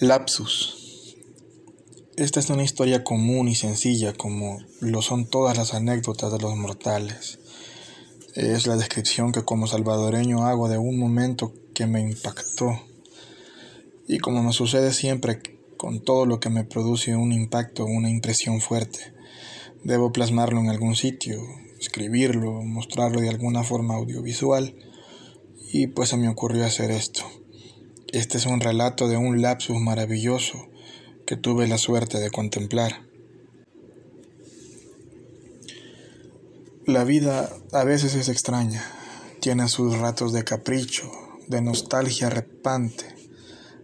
Lapsus. Esta es una historia común y sencilla como lo son todas las anécdotas de los mortales. Es la descripción que como salvadoreño hago de un momento que me impactó. Y como me sucede siempre con todo lo que me produce un impacto, una impresión fuerte, debo plasmarlo en algún sitio, escribirlo, mostrarlo de alguna forma audiovisual. Y pues se me ocurrió hacer esto. Este es un relato de un lapsus maravilloso que tuve la suerte de contemplar. La vida a veces es extraña, tiene sus ratos de capricho, de nostalgia repante.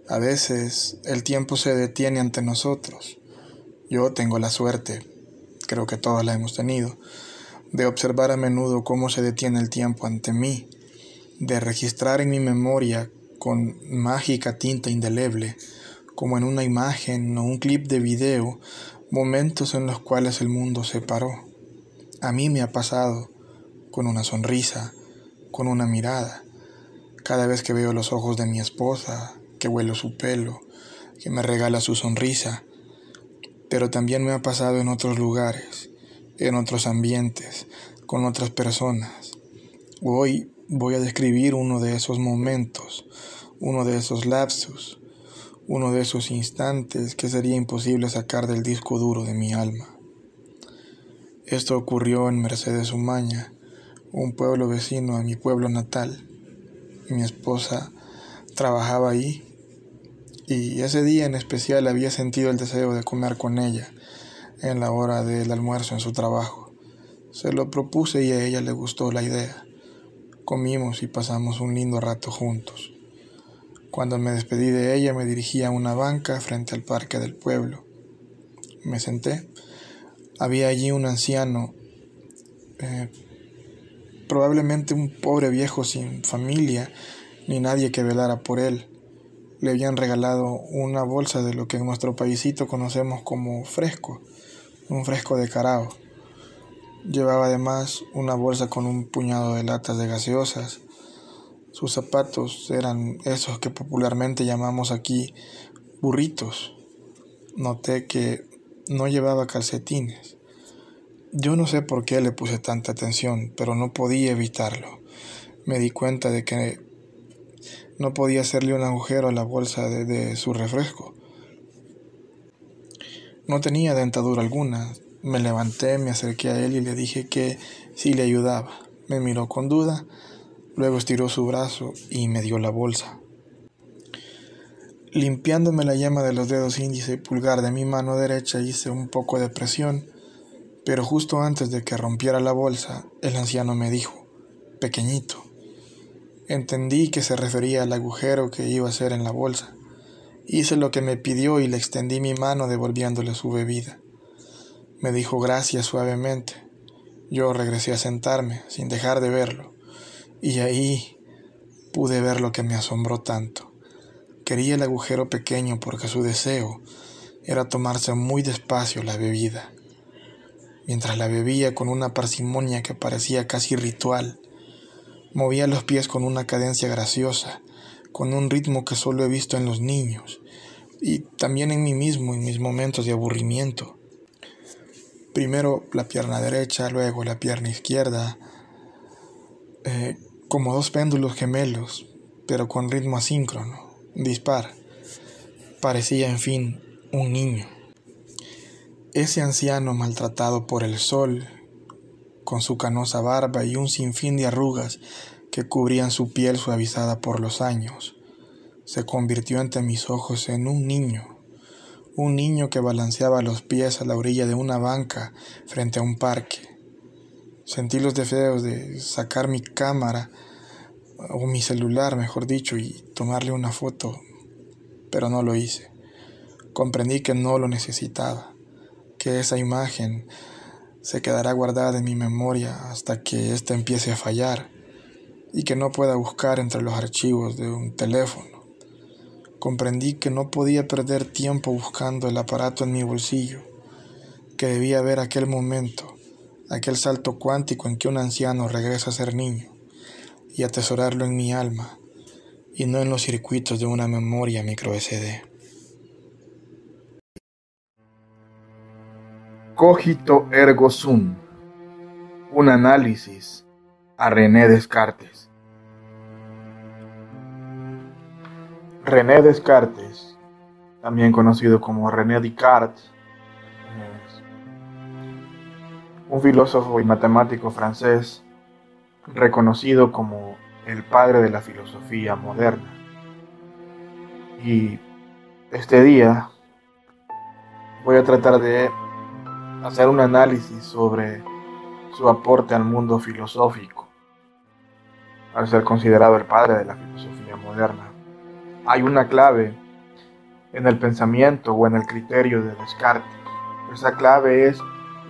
A veces el tiempo se detiene ante nosotros. Yo tengo la suerte, creo que todos la hemos tenido, de observar a menudo cómo se detiene el tiempo ante mí, de registrar en mi memoria con mágica tinta indeleble, como en una imagen o un clip de video, momentos en los cuales el mundo se paró. A mí me ha pasado con una sonrisa, con una mirada, cada vez que veo los ojos de mi esposa, que huelo su pelo, que me regala su sonrisa, pero también me ha pasado en otros lugares, en otros ambientes, con otras personas. Hoy voy a describir uno de esos momentos, uno de esos lapsus, uno de esos instantes que sería imposible sacar del disco duro de mi alma. Esto ocurrió en Mercedes Umaña, un pueblo vecino a mi pueblo natal. Mi esposa trabajaba ahí y ese día en especial había sentido el deseo de comer con ella en la hora del almuerzo en su trabajo. Se lo propuse y a ella le gustó la idea. Comimos y pasamos un lindo rato juntos. Cuando me despedí de ella me dirigí a una banca frente al parque del pueblo. Me senté. Había allí un anciano, eh, probablemente un pobre viejo sin familia, ni nadie que velara por él. Le habían regalado una bolsa de lo que en nuestro paísito conocemos como fresco, un fresco de carao. Llevaba además una bolsa con un puñado de latas de gaseosas. Sus zapatos eran esos que popularmente llamamos aquí burritos. Noté que no llevaba calcetines. Yo no sé por qué le puse tanta atención, pero no podía evitarlo. Me di cuenta de que no podía hacerle un agujero a la bolsa de, de su refresco. No tenía dentadura alguna, me levanté, me acerqué a él y le dije que sí le ayudaba. Me miró con duda, luego estiró su brazo y me dio la bolsa. Limpiándome la llama de los dedos índice y pulgar de mi mano derecha hice un poco de presión, pero justo antes de que rompiera la bolsa, el anciano me dijo, pequeñito. Entendí que se refería al agujero que iba a hacer en la bolsa. Hice lo que me pidió y le extendí mi mano devolviéndole su bebida. Me dijo gracias suavemente. Yo regresé a sentarme, sin dejar de verlo, y ahí pude ver lo que me asombró tanto. Quería el agujero pequeño porque su deseo era tomarse muy despacio la bebida. Mientras la bebía con una parsimonia que parecía casi ritual, movía los pies con una cadencia graciosa, con un ritmo que solo he visto en los niños, y también en mí mismo en mis momentos de aburrimiento. Primero la pierna derecha, luego la pierna izquierda, eh, como dos péndulos gemelos, pero con ritmo asíncrono, dispar. Parecía, en fin, un niño. Ese anciano maltratado por el sol, con su canosa barba y un sinfín de arrugas que cubrían su piel suavizada por los años, se convirtió ante mis ojos en un niño un niño que balanceaba los pies a la orilla de una banca frente a un parque. Sentí los deseos de sacar mi cámara, o mi celular, mejor dicho, y tomarle una foto, pero no lo hice. Comprendí que no lo necesitaba, que esa imagen se quedará guardada en mi memoria hasta que ésta empiece a fallar y que no pueda buscar entre los archivos de un teléfono comprendí que no podía perder tiempo buscando el aparato en mi bolsillo, que debía ver aquel momento, aquel salto cuántico en que un anciano regresa a ser niño, y atesorarlo en mi alma, y no en los circuitos de una memoria micro SD. Cogito ergo sum. Un análisis a René Descartes. René Descartes, también conocido como René Descartes, un filósofo y matemático francés reconocido como el padre de la filosofía moderna. Y este día voy a tratar de hacer un análisis sobre su aporte al mundo filosófico, al ser considerado el padre de la filosofía moderna. Hay una clave en el pensamiento o en el criterio de Descartes. Esa clave es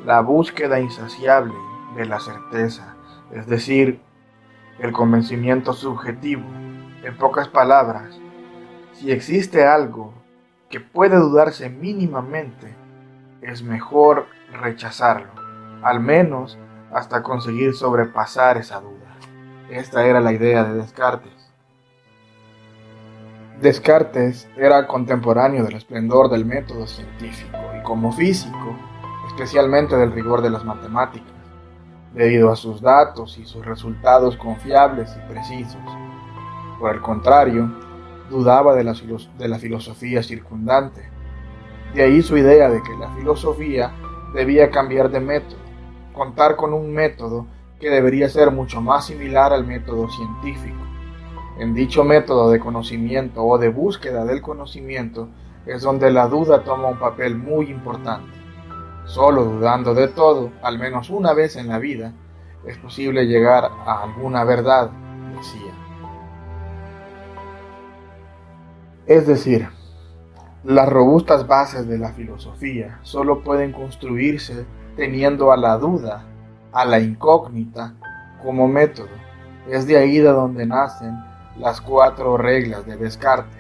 la búsqueda insaciable de la certeza, es decir, el convencimiento subjetivo. En pocas palabras, si existe algo que puede dudarse mínimamente, es mejor rechazarlo, al menos hasta conseguir sobrepasar esa duda. Esta era la idea de Descartes. Descartes era contemporáneo del esplendor del método científico y como físico, especialmente del rigor de las matemáticas, debido a sus datos y sus resultados confiables y precisos. Por el contrario, dudaba de la, de la filosofía circundante. De ahí su idea de que la filosofía debía cambiar de método, contar con un método que debería ser mucho más similar al método científico. En dicho método de conocimiento o de búsqueda del conocimiento es donde la duda toma un papel muy importante. Solo dudando de todo, al menos una vez en la vida, es posible llegar a alguna verdad, decía. Es decir, las robustas bases de la filosofía solo pueden construirse teniendo a la duda, a la incógnita como método. Es de ahí de donde nacen las cuatro reglas de Descartes.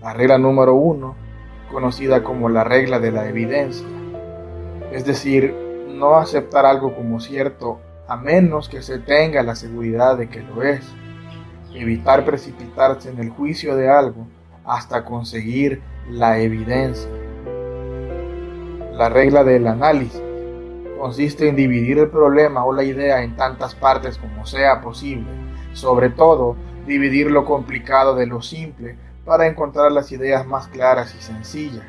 La regla número uno, conocida como la regla de la evidencia, es decir, no aceptar algo como cierto a menos que se tenga la seguridad de que lo es. Evitar precipitarse en el juicio de algo hasta conseguir la evidencia. La regla del análisis consiste en dividir el problema o la idea en tantas partes como sea posible, sobre todo dividir lo complicado de lo simple para encontrar las ideas más claras y sencillas.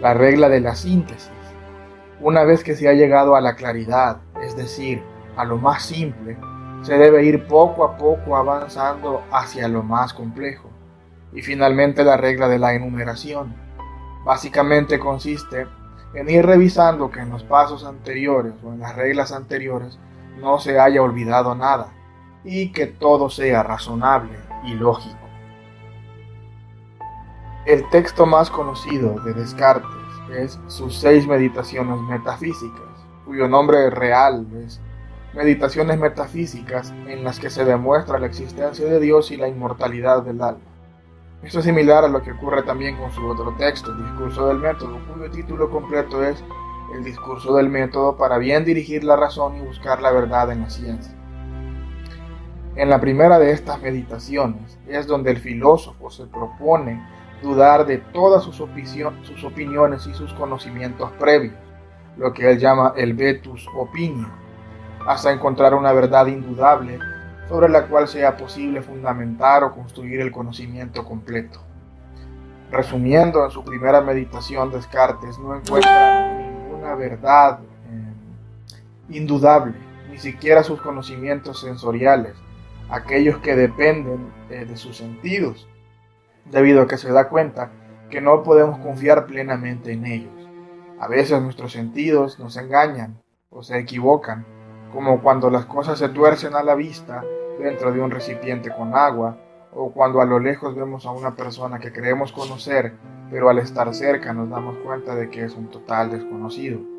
La regla de la síntesis. Una vez que se ha llegado a la claridad, es decir, a lo más simple, se debe ir poco a poco avanzando hacia lo más complejo. Y finalmente la regla de la enumeración. Básicamente consiste en ir revisando que en los pasos anteriores o en las reglas anteriores no se haya olvidado nada y que todo sea razonable y lógico. El texto más conocido de Descartes es sus seis meditaciones metafísicas, cuyo nombre real es Meditaciones Metafísicas en las que se demuestra la existencia de Dios y la inmortalidad del alma. Esto es similar a lo que ocurre también con su otro texto, Discurso del Método, cuyo título completo es El discurso del método para bien dirigir la razón y buscar la verdad en la ciencia. En la primera de estas meditaciones es donde el filósofo se propone dudar de todas sus, opiniones y sus conocimientos previos, lo que él llama el vetus opinio, hasta encontrar una verdad indudable sobre la cual sea posible fundamentar o construir el conocimiento completo. Resumiendo, en su primera meditación, Descartes no encuentra ninguna verdad eh, indudable, ni siquiera sus conocimientos sensoriales, aquellos que dependen eh, de sus sentidos, debido a que se da cuenta que no podemos confiar plenamente en ellos. A veces nuestros sentidos nos engañan o se equivocan, como cuando las cosas se tuercen a la vista dentro de un recipiente con agua, o cuando a lo lejos vemos a una persona que creemos conocer, pero al estar cerca nos damos cuenta de que es un total desconocido.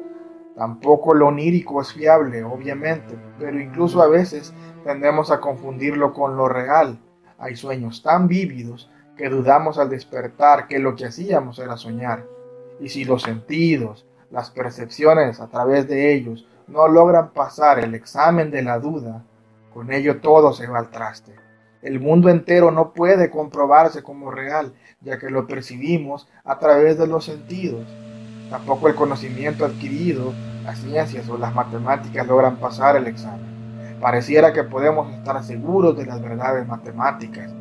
Tampoco lo onírico es fiable, obviamente, pero incluso a veces tendemos a confundirlo con lo real. Hay sueños tan vívidos que dudamos al despertar que lo que hacíamos era soñar. Y si los sentidos, las percepciones a través de ellos no logran pasar el examen de la duda, con ello todo se va al traste. El mundo entero no puede comprobarse como real, ya que lo percibimos a través de los sentidos. Tampoco el conocimiento adquirido, las ciencias o las matemáticas logran pasar el examen. Pareciera que podemos estar seguros de las verdades matemáticas,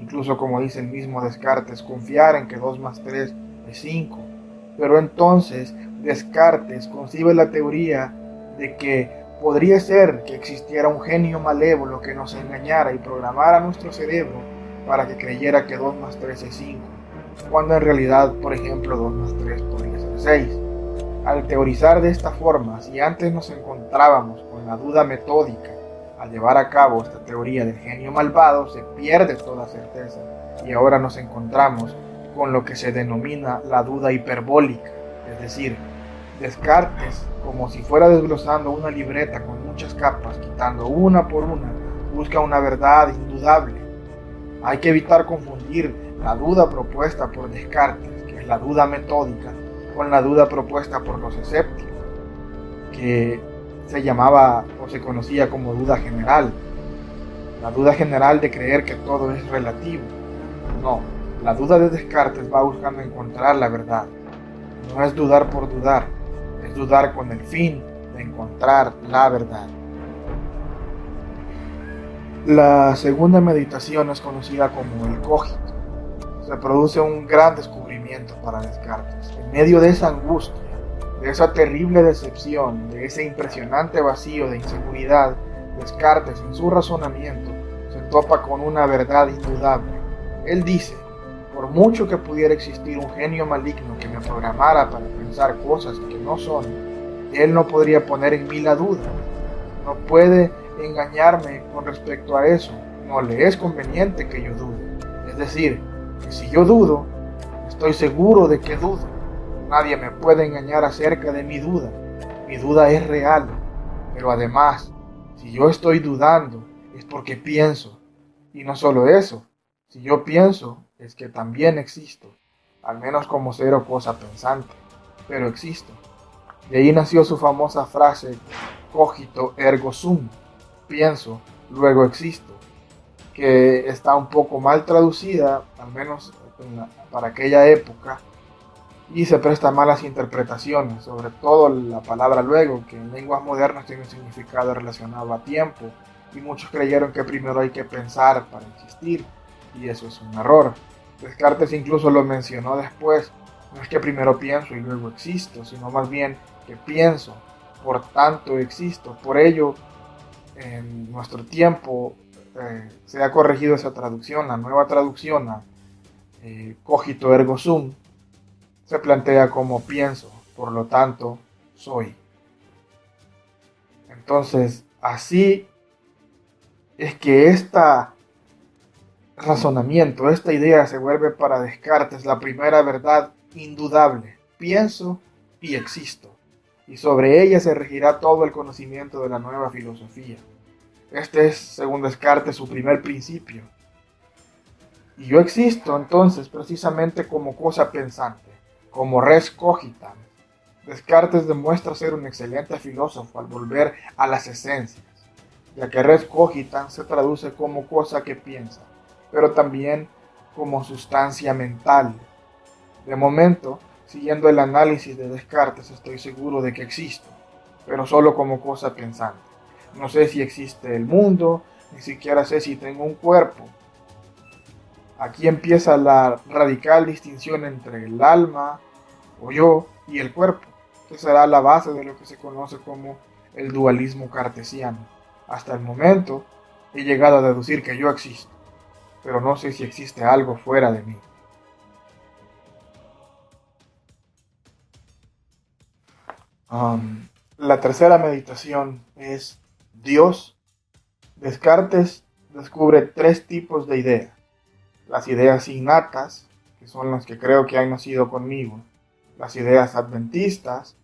incluso como dice el mismo Descartes, confiar en que 2 más 3 es 5. Pero entonces Descartes concibe la teoría de que podría ser que existiera un genio malévolo que nos engañara y programara nuestro cerebro para que creyera que 2 más 3 es 5, cuando en realidad, por ejemplo, 2 más 3 podría 6. Al teorizar de esta forma, si antes nos encontrábamos con la duda metódica al llevar a cabo esta teoría del genio malvado, se pierde toda certeza y ahora nos encontramos con lo que se denomina la duda hiperbólica, es decir, Descartes, como si fuera desglosando una libreta con muchas capas, quitando una por una, busca una verdad indudable. Hay que evitar confundir la duda propuesta por Descartes, que es la duda metódica, con la duda propuesta por los escépticos, que se llamaba o se conocía como duda general. La duda general de creer que todo es relativo. No, la duda de Descartes va buscando encontrar la verdad. No es dudar por dudar, es dudar con el fin de encontrar la verdad. La segunda meditación es conocida como el cogito. Se produce un gran descubrimiento para Descartes. En medio de esa angustia, de esa terrible decepción, de ese impresionante vacío de inseguridad, Descartes en su razonamiento se topa con una verdad indudable. Él dice, por mucho que pudiera existir un genio maligno que me programara para pensar cosas que no son, él no podría poner en mí la duda. No puede engañarme con respecto a eso. No le es conveniente que yo dude. Es decir, que si yo dudo, estoy seguro de que dudo. Nadie me puede engañar acerca de mi duda. Mi duda es real. Pero además, si yo estoy dudando, es porque pienso. Y no solo eso, si yo pienso, es que también existo, al menos como ser o cosa pensante, pero existo. De ahí nació su famosa frase cogito ergo sum, pienso, luego existo, que está un poco mal traducida, al menos para aquella época, y se presta malas interpretaciones, sobre todo la palabra luego, que en lenguas modernas tiene un significado relacionado a tiempo, y muchos creyeron que primero hay que pensar para existir, y eso es un error. Descartes incluso lo mencionó después, no es que primero pienso y luego existo, sino más bien que pienso, por tanto existo. Por ello, en nuestro tiempo eh, se ha corregido esa traducción, la nueva traducción a eh, cogito ergo sum, se plantea como pienso, por lo tanto soy. Entonces, así es que esta razonamiento, esta idea se vuelve para Descartes la primera verdad indudable. Pienso y existo. Y sobre ella se regirá todo el conocimiento de la nueva filosofía. Este es, según Descartes, su primer principio. Y yo existo entonces precisamente como cosa pensante, como res cogitan. Descartes demuestra ser un excelente filósofo al volver a las esencias, ya que res cogitan se traduce como cosa que piensa pero también como sustancia mental. De momento, siguiendo el análisis de Descartes, estoy seguro de que existo, pero solo como cosa pensante. No sé si existe el mundo, ni siquiera sé si tengo un cuerpo. Aquí empieza la radical distinción entre el alma o yo y el cuerpo, que será la base de lo que se conoce como el dualismo cartesiano. Hasta el momento he llegado a deducir que yo existo pero no sé si existe algo fuera de mí. la tercera meditación es Dios. Descartes descubre tres tipos de ideas. Las ideas innatas, que son las que creo que han nacido conmigo. Las ideas adventistas,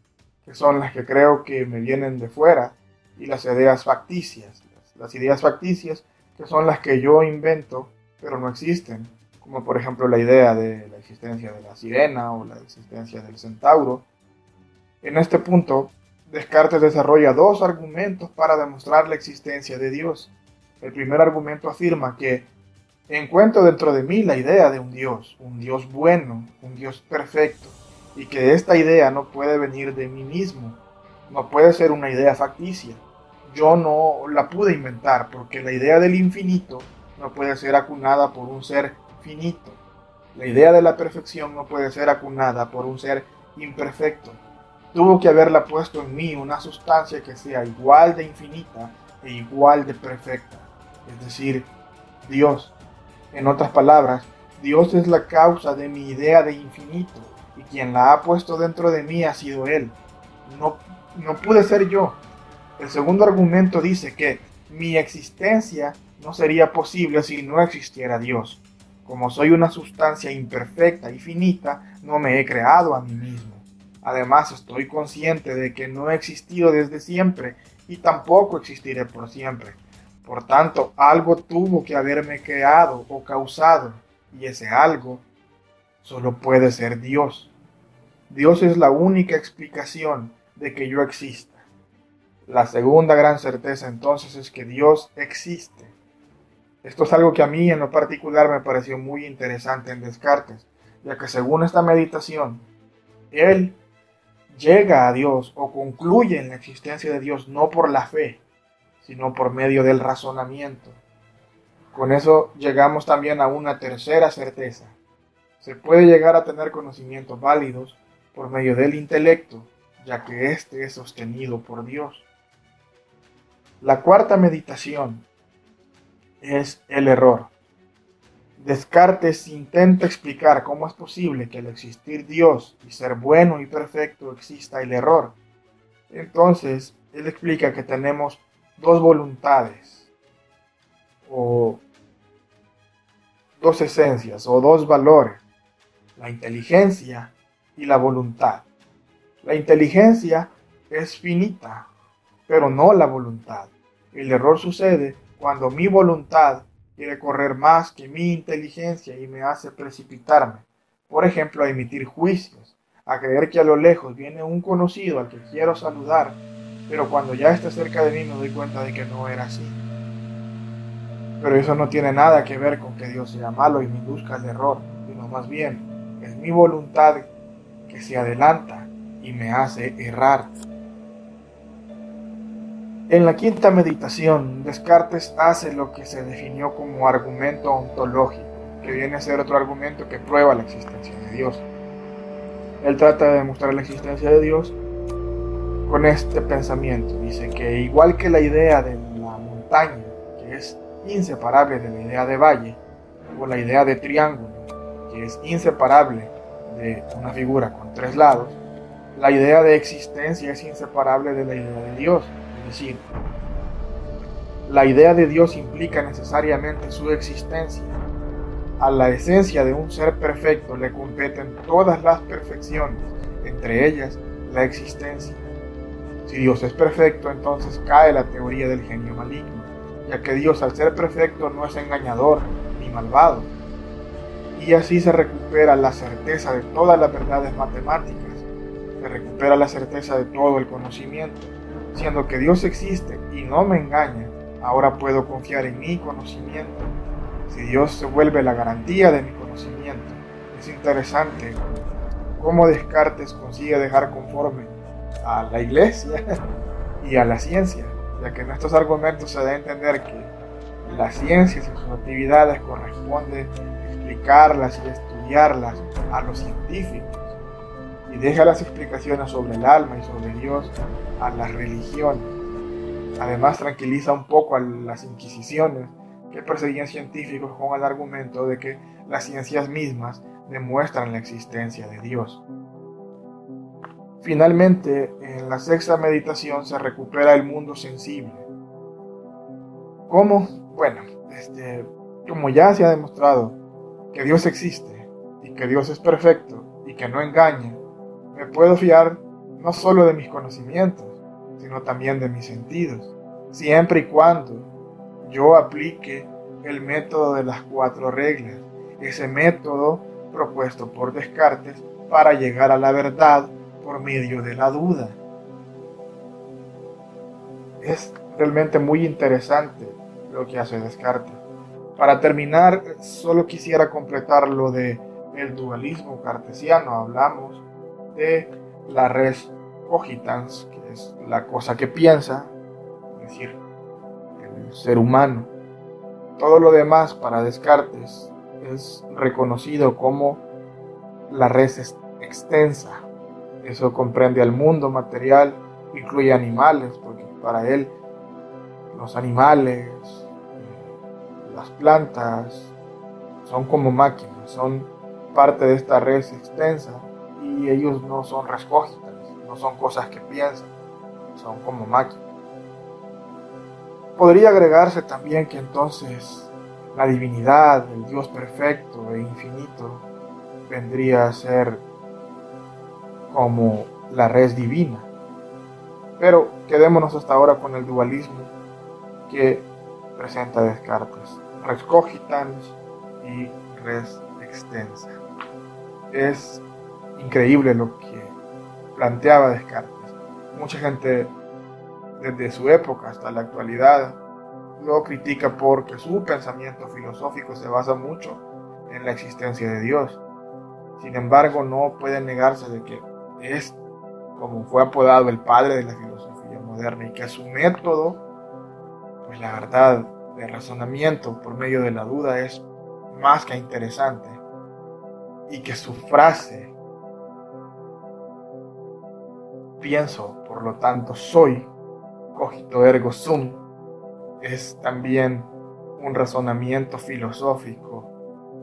que son las que creo que me vienen de fuera. Y las ideas facticias. Las ideas facticias, que son las que yo invento pero no existen, como por ejemplo la idea de la existencia de la sirena o la existencia del centauro. En este punto, Descartes desarrolla dos argumentos para demostrar la existencia de Dios. El primer argumento afirma que encuentro dentro de mí la idea de un Dios, un Dios bueno, un Dios perfecto, y que esta idea no puede venir de mí mismo, no puede ser una idea facticia. Yo no la pude inventar porque la idea del infinito no puede ser acunada por un ser finito. La idea de la perfección no puede ser acunada por un ser imperfecto. Tuvo que haberla puesto en mí una sustancia que sea igual de infinita e igual de perfecta, es decir, Dios. En otras palabras, Dios es la causa de mi idea de infinito y quien la ha puesto dentro de mí ha sido Él. No, no pude ser yo. El segundo argumento dice que mi existencia no sería posible si no existiera Dios. Como soy una sustancia imperfecta y finita, no me he creado a mí mismo. Además, estoy consciente de que no he existido desde siempre y tampoco existiré por siempre. Por tanto, algo tuvo que haberme creado o causado, y ese algo solo puede ser Dios. Dios es la única explicación de que yo exista. La segunda gran certeza entonces es que Dios existe. Esto es algo que a mí en lo particular me pareció muy interesante en Descartes, ya que según esta meditación, él llega a Dios o concluye en la existencia de Dios no por la fe, sino por medio del razonamiento. Con eso llegamos también a una tercera certeza. Se puede llegar a tener conocimientos válidos por medio del intelecto, ya que éste es sostenido por Dios. La cuarta meditación es el error. Descartes intenta explicar cómo es posible que al existir Dios y ser bueno y perfecto exista el error. Entonces, él explica que tenemos dos voluntades o dos esencias o dos valores, la inteligencia y la voluntad. La inteligencia es finita, pero no la voluntad. El error sucede cuando mi voluntad quiere correr más que mi inteligencia y me hace precipitarme, por ejemplo, a emitir juicios, a creer que a lo lejos viene un conocido al que quiero saludar, pero cuando ya está cerca de mí me doy cuenta de que no era así. Pero eso no tiene nada que ver con que Dios sea malo y me induzca al error, sino más bien es mi voluntad que se adelanta y me hace errar. En la quinta meditación, Descartes hace lo que se definió como argumento ontológico, que viene a ser otro argumento que prueba la existencia de Dios. Él trata de demostrar la existencia de Dios con este pensamiento. Dice que igual que la idea de la montaña, que es inseparable de la idea de valle, o la idea de triángulo, que es inseparable de una figura con tres lados, la idea de existencia es inseparable de la idea de Dios decir, la idea de Dios implica necesariamente su existencia. A la esencia de un ser perfecto le competen todas las perfecciones, entre ellas la existencia. Si Dios es perfecto, entonces cae la teoría del genio maligno, ya que Dios al ser perfecto no es engañador ni malvado. Y así se recupera la certeza de todas las verdades matemáticas, se recupera la certeza de todo el conocimiento, siendo que Dios existe y no me engaña, ahora puedo confiar en mi conocimiento. Si Dios se vuelve la garantía de mi conocimiento, es interesante cómo Descartes consigue dejar conforme a la iglesia y a la ciencia, ya que en estos argumentos se a entender que las ciencias y sus actividades corresponde explicarlas y estudiarlas a los científicos y deja las explicaciones sobre el alma y sobre Dios a la religión. Además tranquiliza un poco a las inquisiciones que perseguían científicos con el argumento de que las ciencias mismas demuestran la existencia de Dios. Finalmente, en la sexta meditación se recupera el mundo sensible. ¿Cómo? Bueno, este, como ya se ha demostrado que Dios existe y que Dios es perfecto y que no engaña, me puedo fiar no solo de mis conocimientos, sino también de mis sentidos, siempre y cuando yo aplique el método de las cuatro reglas, ese método propuesto por Descartes para llegar a la verdad por medio de la duda. Es realmente muy interesante lo que hace Descartes. Para terminar, solo quisiera completar lo de el dualismo cartesiano. Hablamos de la res cogitans, que es la cosa que piensa, es decir, el ser humano. Todo lo demás para Descartes es reconocido como la res extensa. Eso comprende al mundo material, incluye animales, porque para él los animales, las plantas, son como máquinas, son parte de esta red extensa y ellos no son rescógitas, no son cosas que piensan, son como máquinas. Podría agregarse también que entonces la divinidad, el Dios perfecto e infinito, vendría a ser como la res divina. Pero quedémonos hasta ahora con el dualismo que presenta Descartes. Res cogitans y res extensa. Es increíble lo que planteaba Descartes. Mucha gente desde su época hasta la actualidad lo critica porque su pensamiento filosófico se basa mucho en la existencia de Dios. Sin embargo, no puede negarse de que es, como fue apodado, el padre de la filosofía moderna y que su método, pues la verdad, de razonamiento por medio de la duda es más que interesante y que su frase, pienso, por lo tanto soy, cogito ergo sum, es también un razonamiento filosófico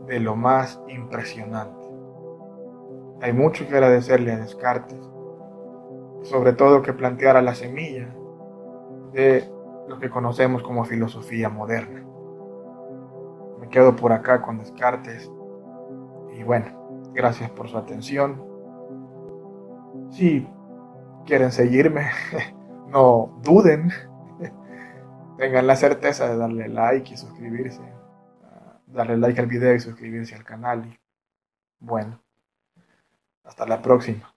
de lo más impresionante. Hay mucho que agradecerle a Descartes, sobre todo que planteara la semilla de lo que conocemos como filosofía moderna. Me quedo por acá con Descartes y bueno, gracias por su atención. Si quieren seguirme, no duden, tengan la certeza de darle like y suscribirse, darle like al video y suscribirse al canal. Y bueno, hasta la próxima.